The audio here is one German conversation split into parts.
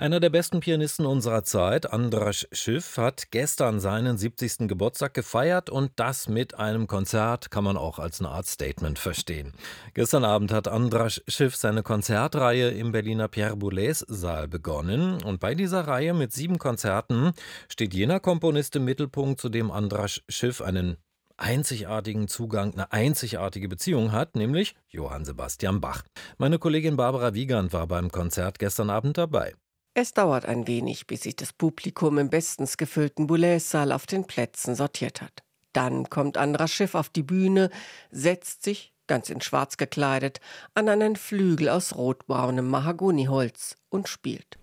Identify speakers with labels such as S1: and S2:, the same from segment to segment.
S1: Einer der besten Pianisten unserer Zeit, Andras Schiff, hat gestern seinen 70. Geburtstag gefeiert und das mit einem Konzert kann man auch als eine Art Statement verstehen. Gestern Abend hat Andras Schiff seine Konzertreihe im Berliner Pierre Boulez Saal begonnen und bei dieser Reihe mit sieben Konzerten steht jener Komponist im Mittelpunkt, zu dem Andras Schiff einen einzigartigen Zugang, eine einzigartige Beziehung hat, nämlich Johann Sebastian Bach. Meine Kollegin Barbara Wiegand war beim Konzert gestern Abend dabei.
S2: Es dauert ein wenig, bis sich das Publikum im bestens gefüllten Boulez-Saal auf den Plätzen sortiert hat. Dann kommt Andras Schiff auf die Bühne, setzt sich, ganz in schwarz gekleidet, an einen Flügel aus rotbraunem Mahagoniholz und spielt.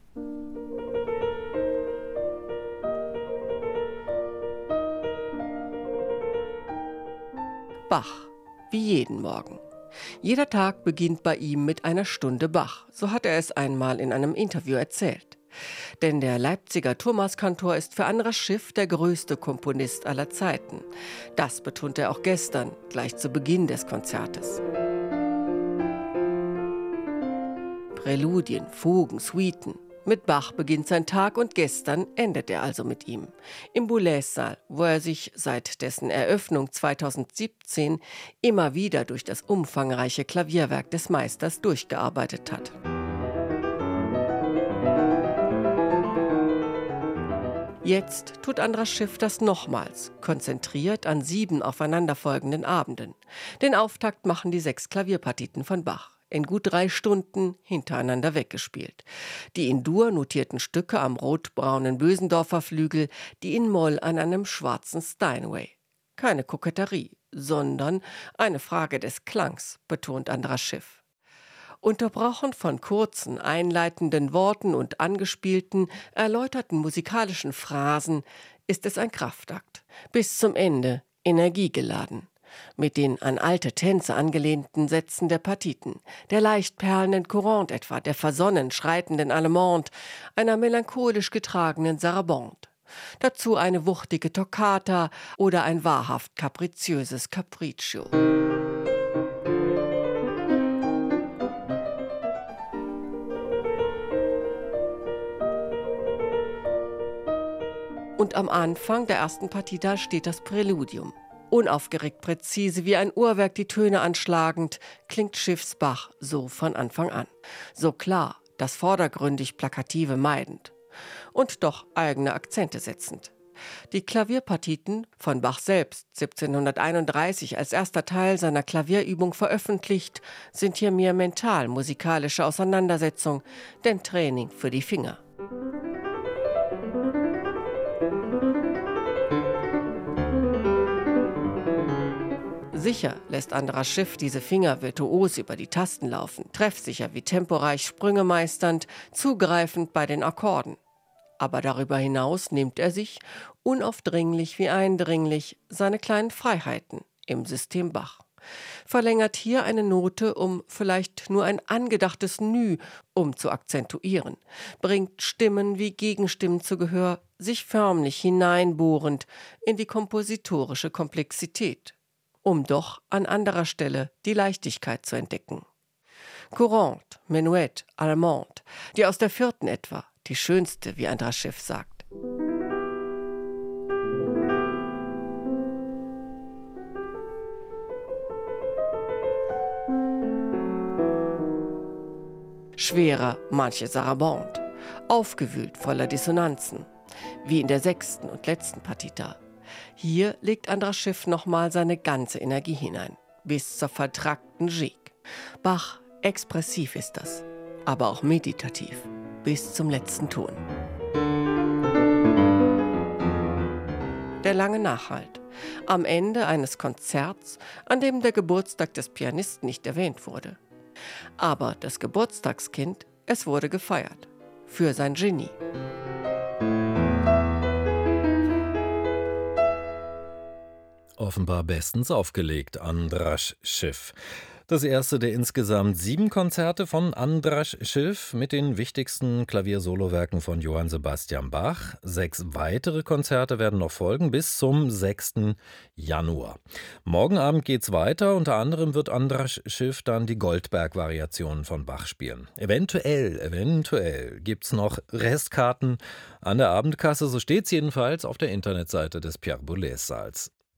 S2: Bach, wie jeden Morgen. Jeder Tag beginnt bei ihm mit einer Stunde Bach, so hat er es einmal in einem Interview erzählt. Denn der Leipziger Thomaskantor ist für Andras Schiff der größte Komponist aller Zeiten. Das betonte er auch gestern, gleich zu Beginn des Konzertes. Präludien, Fugen, Suiten, mit Bach beginnt sein Tag und gestern endet er also mit ihm. Im Boulez-Saal, wo er sich seit dessen Eröffnung 2017 immer wieder durch das umfangreiche Klavierwerk des Meisters durchgearbeitet hat. Jetzt tut Andras Schiff das nochmals, konzentriert an sieben aufeinanderfolgenden Abenden. Den Auftakt machen die sechs Klavierpartiten von Bach in gut drei Stunden hintereinander weggespielt. Die in Dur notierten Stücke am rotbraunen Bösendorfer Flügel, die in Moll an einem schwarzen Steinway. Keine Koketterie, sondern eine Frage des Klangs, betont Andras Schiff. Unterbrochen von kurzen, einleitenden Worten und angespielten, erläuterten musikalischen Phrasen ist es ein Kraftakt. Bis zum Ende energiegeladen mit den an alte Tänze angelehnten Sätzen der Partiten, der leicht perlenden Courante etwa, der versonnen schreitenden Allemande, einer melancholisch getragenen Sarabande. Dazu eine wuchtige Toccata oder ein wahrhaft kapriziöses Capriccio. Und am Anfang der ersten Partita steht das Präludium. Unaufgeregt präzise wie ein Uhrwerk die Töne anschlagend, klingt Schiffsbach so von Anfang an. So klar, das vordergründig Plakative meidend. Und doch eigene Akzente setzend. Die Klavierpartiten von Bach selbst, 1731 als erster Teil seiner Klavierübung veröffentlicht, sind hier mehr mental-musikalische Auseinandersetzung, denn Training für die Finger. Sicher lässt Andras Schiff diese Finger virtuos über die Tasten laufen, treffsicher wie temporeich Sprünge meisternd, zugreifend bei den Akkorden. Aber darüber hinaus nimmt er sich, unaufdringlich wie eindringlich, seine kleinen Freiheiten im System Bach. Verlängert hier eine Note um vielleicht nur ein angedachtes Nü, um zu akzentuieren, bringt Stimmen wie Gegenstimmen zu Gehör, sich förmlich hineinbohrend in die kompositorische Komplexität um doch an anderer Stelle die Leichtigkeit zu entdecken. Courante, Menuett, Allemande, die aus der vierten etwa, die schönste, wie Andras Schiff sagt. Schwerer manche Sarabande, aufgewühlt voller Dissonanzen, wie in der sechsten und letzten Partita. Hier legt Andras Schiff nochmal seine ganze Energie hinein, bis zur vertrackten Gigue. Bach, expressiv ist das, aber auch meditativ, bis zum letzten Ton. Der lange Nachhalt. Am Ende eines Konzerts, an dem der Geburtstag des Pianisten nicht erwähnt wurde. Aber das Geburtstagskind, es wurde gefeiert. Für sein Genie.
S1: Offenbar bestens aufgelegt, Andras Schiff. Das erste der insgesamt sieben Konzerte von Andras Schiff mit den wichtigsten Klaviersolowerken von Johann Sebastian Bach. Sechs weitere Konzerte werden noch folgen bis zum 6. Januar. Morgen Abend geht's weiter. Unter anderem wird Andras Schiff dann die Goldberg-Variationen von Bach spielen. Eventuell, eventuell gibt's noch Restkarten an der Abendkasse. So steht's jedenfalls auf der Internetseite des Pierre Boulez Saals.